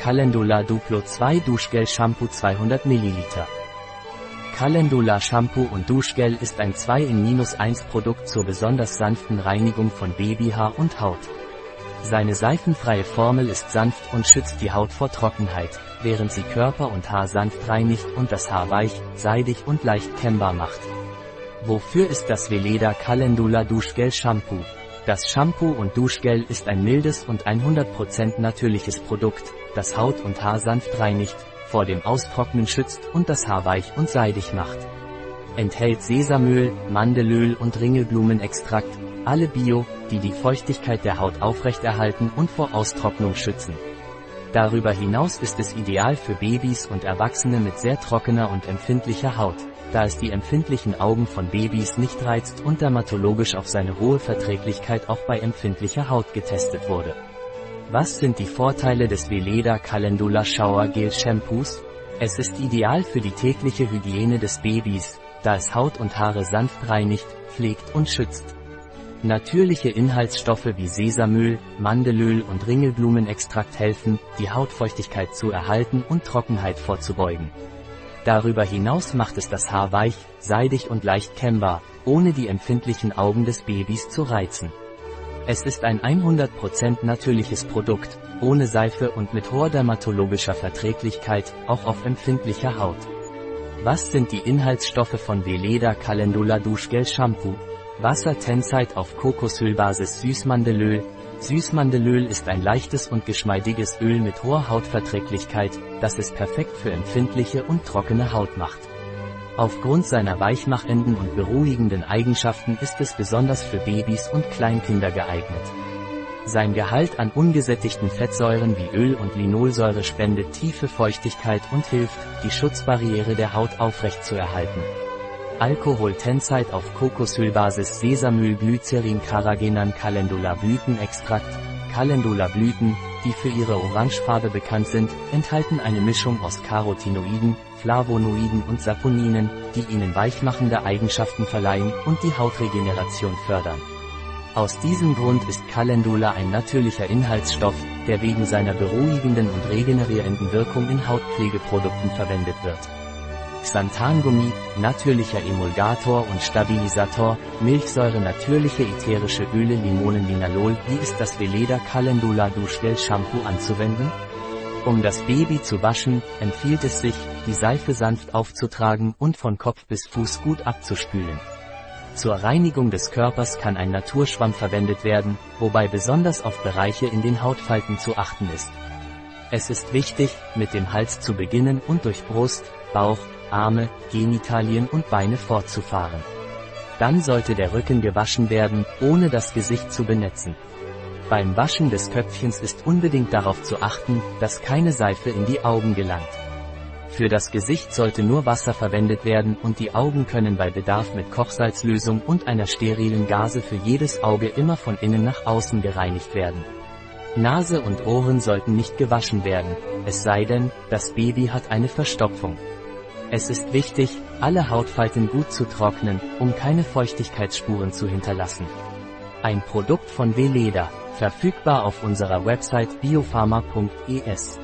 Calendula Duplo 2 Duschgel Shampoo 200 ml. Calendula Shampoo und Duschgel ist ein 2 in 1 Produkt zur besonders sanften Reinigung von Babyhaar und Haut. Seine seifenfreie Formel ist sanft und schützt die Haut vor Trockenheit, während sie Körper und Haar sanft reinigt und das Haar weich, seidig und leicht kennbar macht. Wofür ist das Veleda Calendula Duschgel Shampoo? Das Shampoo und Duschgel ist ein mildes und 100% natürliches Produkt, das Haut und Haar sanft reinigt, vor dem Austrocknen schützt und das Haar weich und seidig macht. Enthält Sesamöl, Mandelöl und Ringelblumenextrakt, alle Bio, die die Feuchtigkeit der Haut aufrechterhalten und vor Austrocknung schützen. Darüber hinaus ist es ideal für Babys und Erwachsene mit sehr trockener und empfindlicher Haut, da es die empfindlichen Augen von Babys nicht reizt und dermatologisch auf seine hohe Verträglichkeit auch bei empfindlicher Haut getestet wurde. Was sind die Vorteile des Veleda Calendula Shower Gel Shampoos? Es ist ideal für die tägliche Hygiene des Babys, da es Haut und Haare sanft reinigt, pflegt und schützt. Natürliche Inhaltsstoffe wie Sesamöl, Mandelöl und Ringelblumenextrakt helfen, die Hautfeuchtigkeit zu erhalten und Trockenheit vorzubeugen. Darüber hinaus macht es das Haar weich, seidig und leicht kennbar, ohne die empfindlichen Augen des Babys zu reizen. Es ist ein 100% natürliches Produkt, ohne Seife und mit hoher dermatologischer Verträglichkeit, auch auf empfindlicher Haut. Was sind die Inhaltsstoffe von Veleda Calendula Duschgel Shampoo? Wasser Tenside auf Kokosölbasis Süßmandelöl. Süßmandelöl ist ein leichtes und geschmeidiges Öl mit hoher Hautverträglichkeit, das es perfekt für empfindliche und trockene Haut macht. Aufgrund seiner weichmachenden und beruhigenden Eigenschaften ist es besonders für Babys und Kleinkinder geeignet. Sein Gehalt an ungesättigten Fettsäuren wie Öl und Linolsäure spendet tiefe Feuchtigkeit und hilft, die Schutzbarriere der Haut aufrechtzuerhalten. Alkohol Tenside auf Kokosölbasis Sesamöl Glycerin Carrageenan Calendula Blütenextrakt Calendula Blüten, die für ihre Orangefarbe bekannt sind, enthalten eine Mischung aus Carotinoiden, Flavonoiden und Saponinen, die ihnen weichmachende Eigenschaften verleihen und die Hautregeneration fördern. Aus diesem Grund ist Calendula ein natürlicher Inhaltsstoff, der wegen seiner beruhigenden und regenerierenden Wirkung in Hautpflegeprodukten verwendet wird. Xanthangummi, natürlicher Emulgator und Stabilisator, Milchsäure natürliche ätherische Öle Limonenlinalol Wie ist das Veleda Calendula Duschgel Shampoo anzuwenden? Um das Baby zu waschen, empfiehlt es sich, die Seife sanft aufzutragen und von Kopf bis Fuß gut abzuspülen. Zur Reinigung des Körpers kann ein Naturschwamm verwendet werden, wobei besonders auf Bereiche in den Hautfalten zu achten ist. Es ist wichtig, mit dem Hals zu beginnen und durch Brust, Bauch, Arme, Genitalien und Beine fortzufahren. Dann sollte der Rücken gewaschen werden, ohne das Gesicht zu benetzen. Beim Waschen des Köpfchens ist unbedingt darauf zu achten, dass keine Seife in die Augen gelangt. Für das Gesicht sollte nur Wasser verwendet werden und die Augen können bei Bedarf mit Kochsalzlösung und einer sterilen Gase für jedes Auge immer von innen nach außen gereinigt werden. Nase und Ohren sollten nicht gewaschen werden, es sei denn, das Baby hat eine Verstopfung. Es ist wichtig, alle Hautfalten gut zu trocknen, um keine Feuchtigkeitsspuren zu hinterlassen. Ein Produkt von Veleda, verfügbar auf unserer Website biopharma.es.